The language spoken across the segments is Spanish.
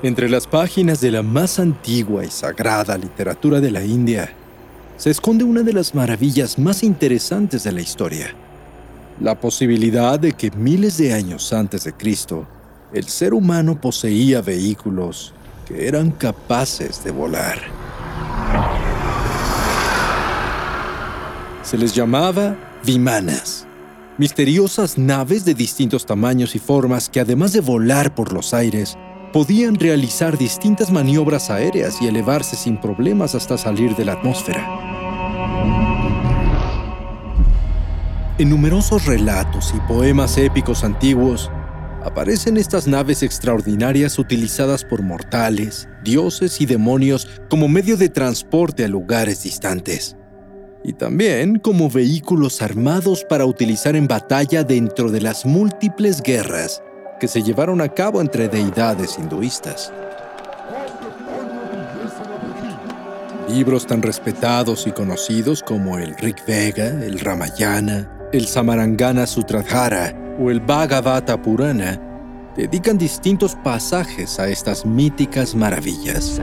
Entre las páginas de la más antigua y sagrada literatura de la India, se esconde una de las maravillas más interesantes de la historia. La posibilidad de que miles de años antes de Cristo, el ser humano poseía vehículos que eran capaces de volar. Se les llamaba vimanas, misteriosas naves de distintos tamaños y formas que además de volar por los aires, podían realizar distintas maniobras aéreas y elevarse sin problemas hasta salir de la atmósfera. En numerosos relatos y poemas épicos antiguos, aparecen estas naves extraordinarias utilizadas por mortales, dioses y demonios como medio de transporte a lugares distantes. Y también como vehículos armados para utilizar en batalla dentro de las múltiples guerras que se llevaron a cabo entre deidades hinduistas. Libros tan respetados y conocidos como el Rig Vega, el Ramayana, el Samarangana Sutradhara o el Bhagavata Purana dedican distintos pasajes a estas míticas maravillas.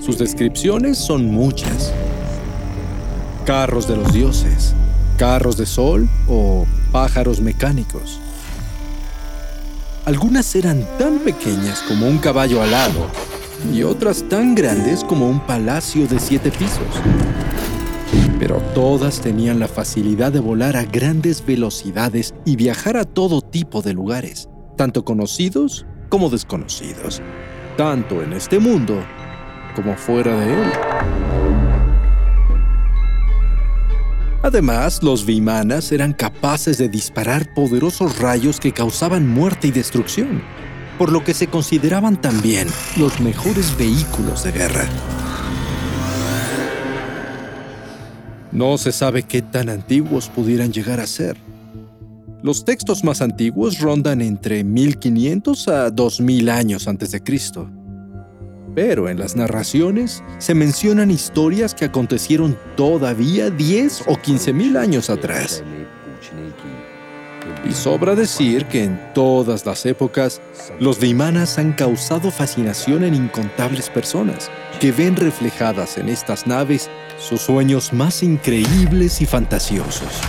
Sus descripciones son muchas. Carros de los dioses, carros de sol o pájaros mecánicos. Algunas eran tan pequeñas como un caballo alado y otras tan grandes como un palacio de siete pisos. Pero todas tenían la facilidad de volar a grandes velocidades y viajar a todo tipo de lugares, tanto conocidos como desconocidos, tanto en este mundo como fuera de él. Además, los Vimanas eran capaces de disparar poderosos rayos que causaban muerte y destrucción, por lo que se consideraban también los mejores vehículos de guerra. No se sabe qué tan antiguos pudieran llegar a ser. Los textos más antiguos rondan entre 1500 a 2000 años antes de Cristo pero en las narraciones se mencionan historias que acontecieron todavía 10 o 15 mil años atrás. Y sobra decir que en todas las épocas, los Vimanas han causado fascinación en incontables personas, que ven reflejadas en estas naves sus sueños más increíbles y fantasiosos.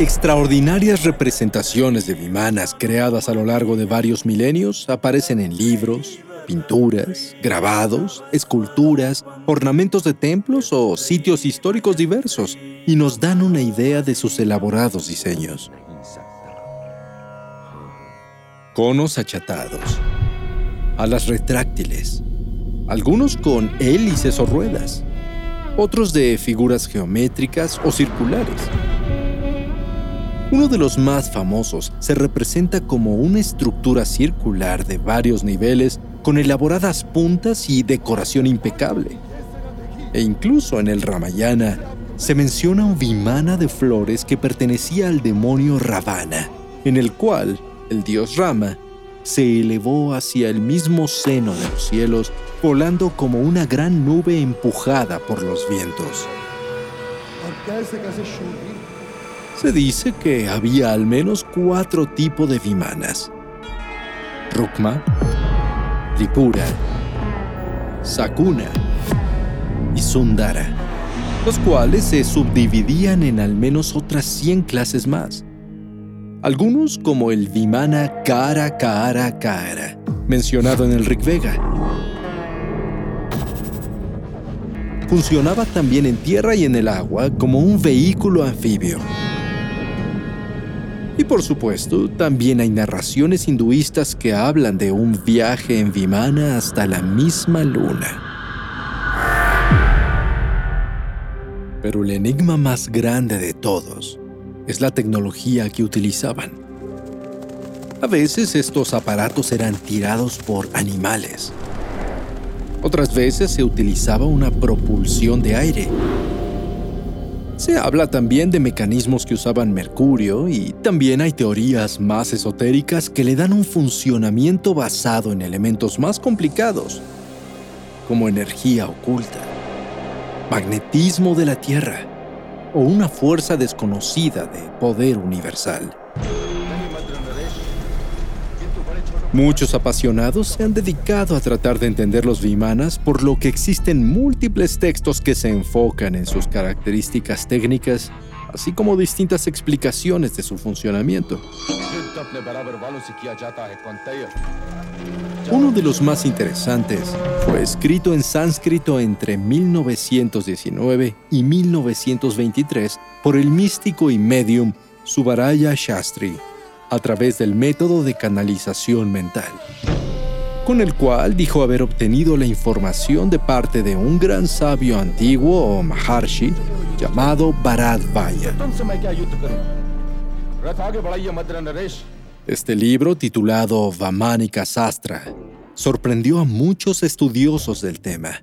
Extraordinarias representaciones de vimanas creadas a lo largo de varios milenios aparecen en libros, pinturas, grabados, esculturas, ornamentos de templos o sitios históricos diversos y nos dan una idea de sus elaborados diseños. Conos achatados, alas retráctiles, algunos con hélices o ruedas, otros de figuras geométricas o circulares uno de los más famosos se representa como una estructura circular de varios niveles con elaboradas puntas y decoración impecable. E incluso en el Ramayana se menciona un vimana de flores que pertenecía al demonio Ravana, en el cual el dios Rama se elevó hacia el mismo seno de los cielos, volando como una gran nube empujada por los vientos. Se dice que había al menos cuatro tipos de vimanas. Rukma, Tripura, Sakuna y Sundara, los cuales se subdividían en al menos otras 100 clases más. Algunos como el Vimana Kara Kara Kara, mencionado en el Rig Vega. Funcionaba también en tierra y en el agua como un vehículo anfibio. Y por supuesto, también hay narraciones hinduistas que hablan de un viaje en Vimana hasta la misma luna. Pero el enigma más grande de todos es la tecnología que utilizaban. A veces estos aparatos eran tirados por animales. Otras veces se utilizaba una propulsión de aire. Se habla también de mecanismos que usaban mercurio y también hay teorías más esotéricas que le dan un funcionamiento basado en elementos más complicados, como energía oculta, magnetismo de la Tierra, o una fuerza desconocida de poder universal. Muchos apasionados se han dedicado a tratar de entender los Vimanas, por lo que existen múltiples textos que se enfocan en sus características técnicas, así como distintas explicaciones de su funcionamiento. Uno de los más interesantes fue escrito en sánscrito entre 1919 y 1923 por el místico y medium Subaraya Shastri a través del método de canalización mental, con el cual dijo haber obtenido la información de parte de un gran sabio antiguo o Maharshi llamado Bharadvaya. Este libro, titulado Vamanika Sastra, sorprendió a muchos estudiosos del tema,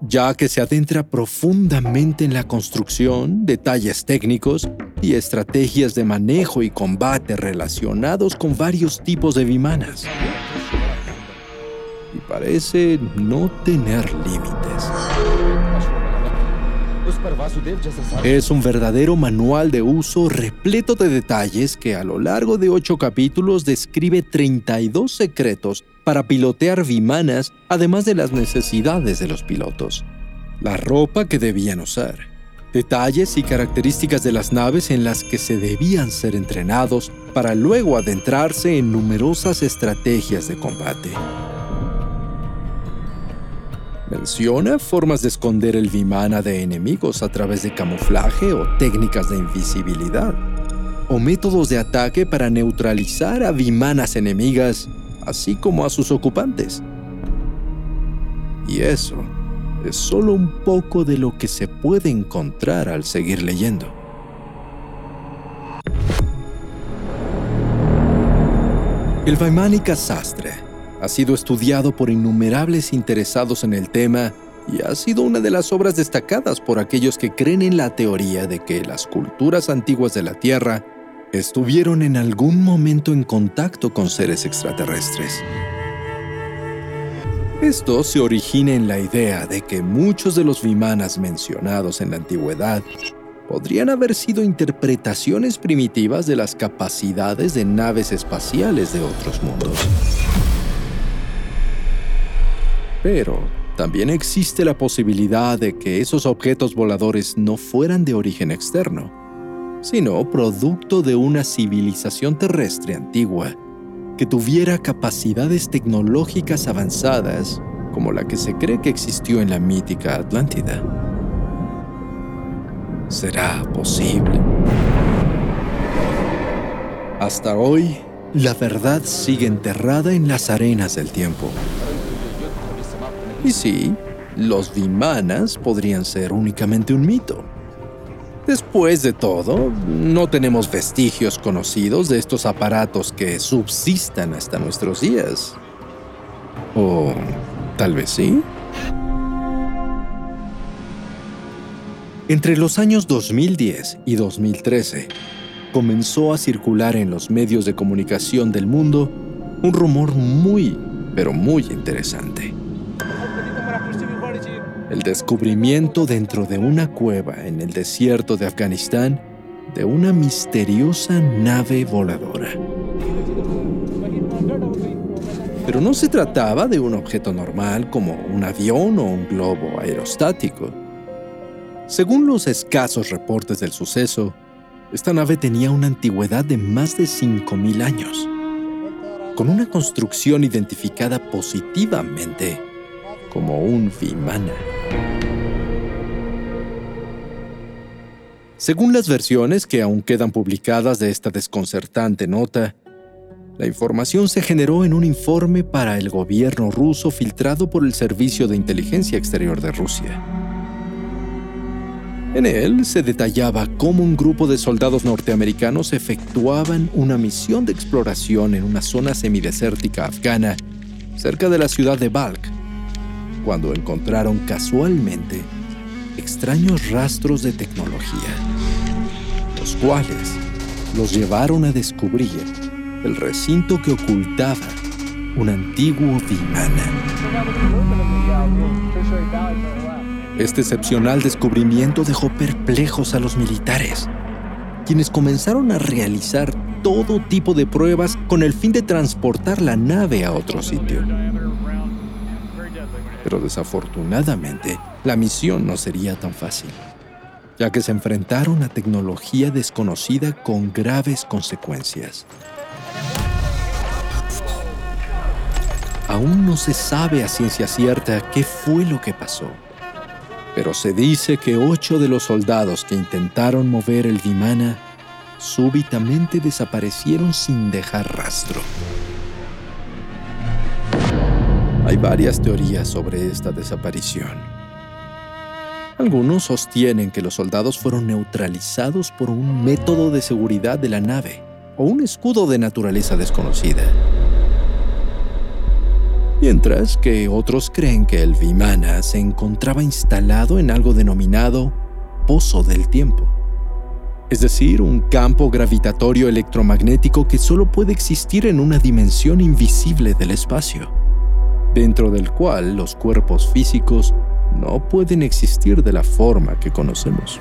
ya que se adentra profundamente en la construcción, detalles técnicos y estrategias de manejo y combate relacionados con varios tipos de vimanas. Y parece no tener límites. Es un verdadero manual de uso repleto de detalles que a lo largo de ocho capítulos describe 32 secretos para pilotear vimanas, además de las necesidades de los pilotos. La ropa que debían usar, detalles y características de las naves en las que se debían ser entrenados para luego adentrarse en numerosas estrategias de combate. Menciona formas de esconder el Vimana de enemigos a través de camuflaje o técnicas de invisibilidad, o métodos de ataque para neutralizar a Vimanas enemigas, así como a sus ocupantes. Y eso es solo un poco de lo que se puede encontrar al seguir leyendo. El Vaimanika Sastre ha sido estudiado por innumerables interesados en el tema y ha sido una de las obras destacadas por aquellos que creen en la teoría de que las culturas antiguas de la Tierra estuvieron en algún momento en contacto con seres extraterrestres. Esto se origina en la idea de que muchos de los vimanas mencionados en la antigüedad podrían haber sido interpretaciones primitivas de las capacidades de naves espaciales de otros mundos. Pero también existe la posibilidad de que esos objetos voladores no fueran de origen externo, sino producto de una civilización terrestre antigua que tuviera capacidades tecnológicas avanzadas como la que se cree que existió en la mítica Atlántida. ¿Será posible? Hasta hoy, la verdad sigue enterrada en las arenas del tiempo. Y sí, los Vimanas podrían ser únicamente un mito. Después de todo, no tenemos vestigios conocidos de estos aparatos que subsistan hasta nuestros días. ¿O tal vez sí? Entre los años 2010 y 2013, comenzó a circular en los medios de comunicación del mundo un rumor muy, pero muy interesante. El descubrimiento dentro de una cueva en el desierto de Afganistán de una misteriosa nave voladora. Pero no se trataba de un objeto normal como un avión o un globo aerostático. Según los escasos reportes del suceso, esta nave tenía una antigüedad de más de 5.000 años, con una construcción identificada positivamente como un Vimana. Según las versiones que aún quedan publicadas de esta desconcertante nota, la información se generó en un informe para el gobierno ruso filtrado por el Servicio de Inteligencia Exterior de Rusia. En él se detallaba cómo un grupo de soldados norteamericanos efectuaban una misión de exploración en una zona semidesértica afgana cerca de la ciudad de Balk, cuando encontraron casualmente extraños rastros de tecnología, los cuales los llevaron a descubrir el recinto que ocultaba un antiguo Vimana. Este excepcional descubrimiento dejó perplejos a los militares, quienes comenzaron a realizar todo tipo de pruebas con el fin de transportar la nave a otro sitio. Pero desafortunadamente, la misión no sería tan fácil, ya que se enfrentaron a tecnología desconocida con graves consecuencias. Aún no se sabe a ciencia cierta qué fue lo que pasó, pero se dice que ocho de los soldados que intentaron mover el Vimana súbitamente desaparecieron sin dejar rastro. Hay varias teorías sobre esta desaparición. Algunos sostienen que los soldados fueron neutralizados por un método de seguridad de la nave o un escudo de naturaleza desconocida. Mientras que otros creen que el Vimana se encontraba instalado en algo denominado Pozo del Tiempo, es decir, un campo gravitatorio electromagnético que solo puede existir en una dimensión invisible del espacio dentro del cual los cuerpos físicos no pueden existir de la forma que conocemos.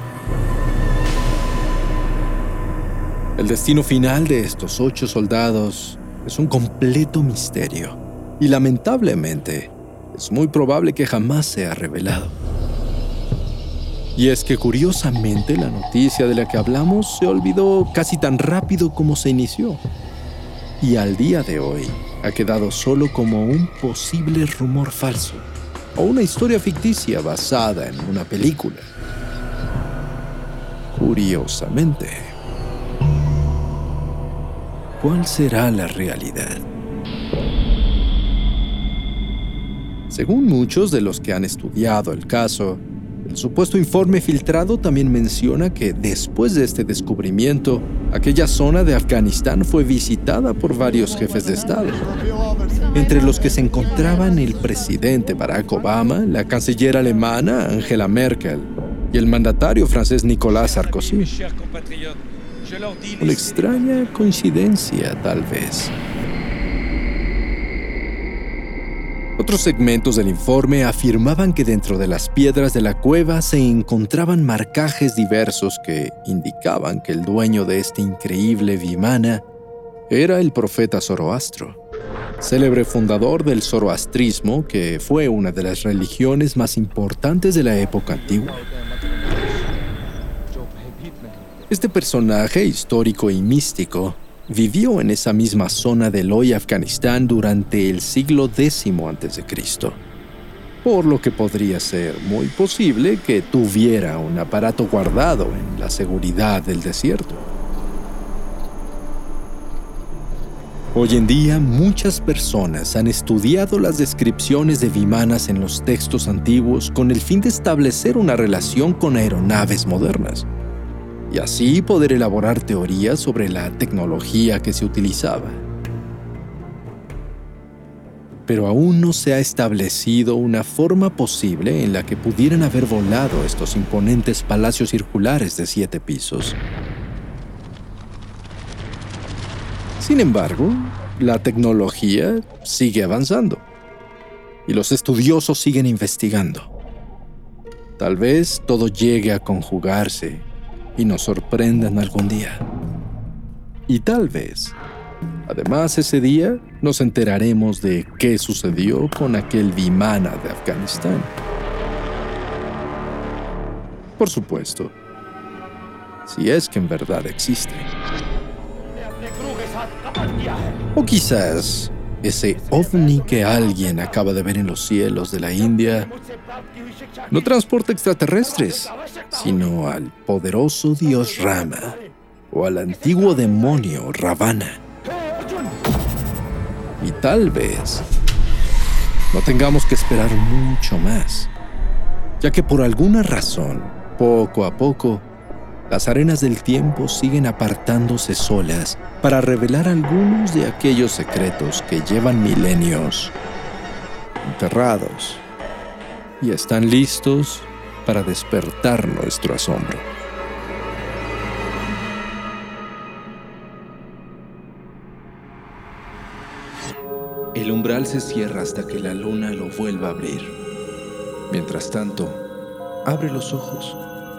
El destino final de estos ocho soldados es un completo misterio y lamentablemente es muy probable que jamás sea revelado. Y es que curiosamente la noticia de la que hablamos se olvidó casi tan rápido como se inició. Y al día de hoy, ha quedado solo como un posible rumor falso o una historia ficticia basada en una película. Curiosamente, ¿cuál será la realidad? Según muchos de los que han estudiado el caso, el supuesto informe filtrado también menciona que después de este descubrimiento, aquella zona de Afganistán fue visitada por varios jefes de Estado, entre los que se encontraban el presidente Barack Obama, la canciller alemana Angela Merkel y el mandatario francés Nicolas Sarkozy. Una extraña coincidencia, tal vez. Otros segmentos del informe afirmaban que dentro de las piedras de la cueva se encontraban marcajes diversos que indicaban que el dueño de este increíble Vimana era el profeta Zoroastro, célebre fundador del zoroastrismo que fue una de las religiones más importantes de la época antigua. Este personaje histórico y místico vivió en esa misma zona del hoy Afganistán durante el siglo X a.C., por lo que podría ser muy posible que tuviera un aparato guardado en la seguridad del desierto. Hoy en día muchas personas han estudiado las descripciones de Vimanas en los textos antiguos con el fin de establecer una relación con aeronaves modernas y así poder elaborar teorías sobre la tecnología que se utilizaba. pero aún no se ha establecido una forma posible en la que pudieran haber volado estos imponentes palacios circulares de siete pisos. Sin embargo, la tecnología sigue avanzando y los estudiosos siguen investigando. Tal vez todo llegue a conjugarse y nos sorprendan algún día. Y tal vez, además ese día, nos enteraremos de qué sucedió con aquel Vimana de Afganistán. Por supuesto, si es que en verdad existe. O quizás ese ovni que alguien acaba de ver en los cielos de la India no transporta extraterrestres, sino al poderoso dios Rama o al antiguo demonio Ravana. Y tal vez no tengamos que esperar mucho más, ya que por alguna razón, poco a poco, las arenas del tiempo siguen apartándose solas para revelar algunos de aquellos secretos que llevan milenios enterrados y están listos para despertar nuestro asombro. El umbral se cierra hasta que la luna lo vuelva a abrir. Mientras tanto, abre los ojos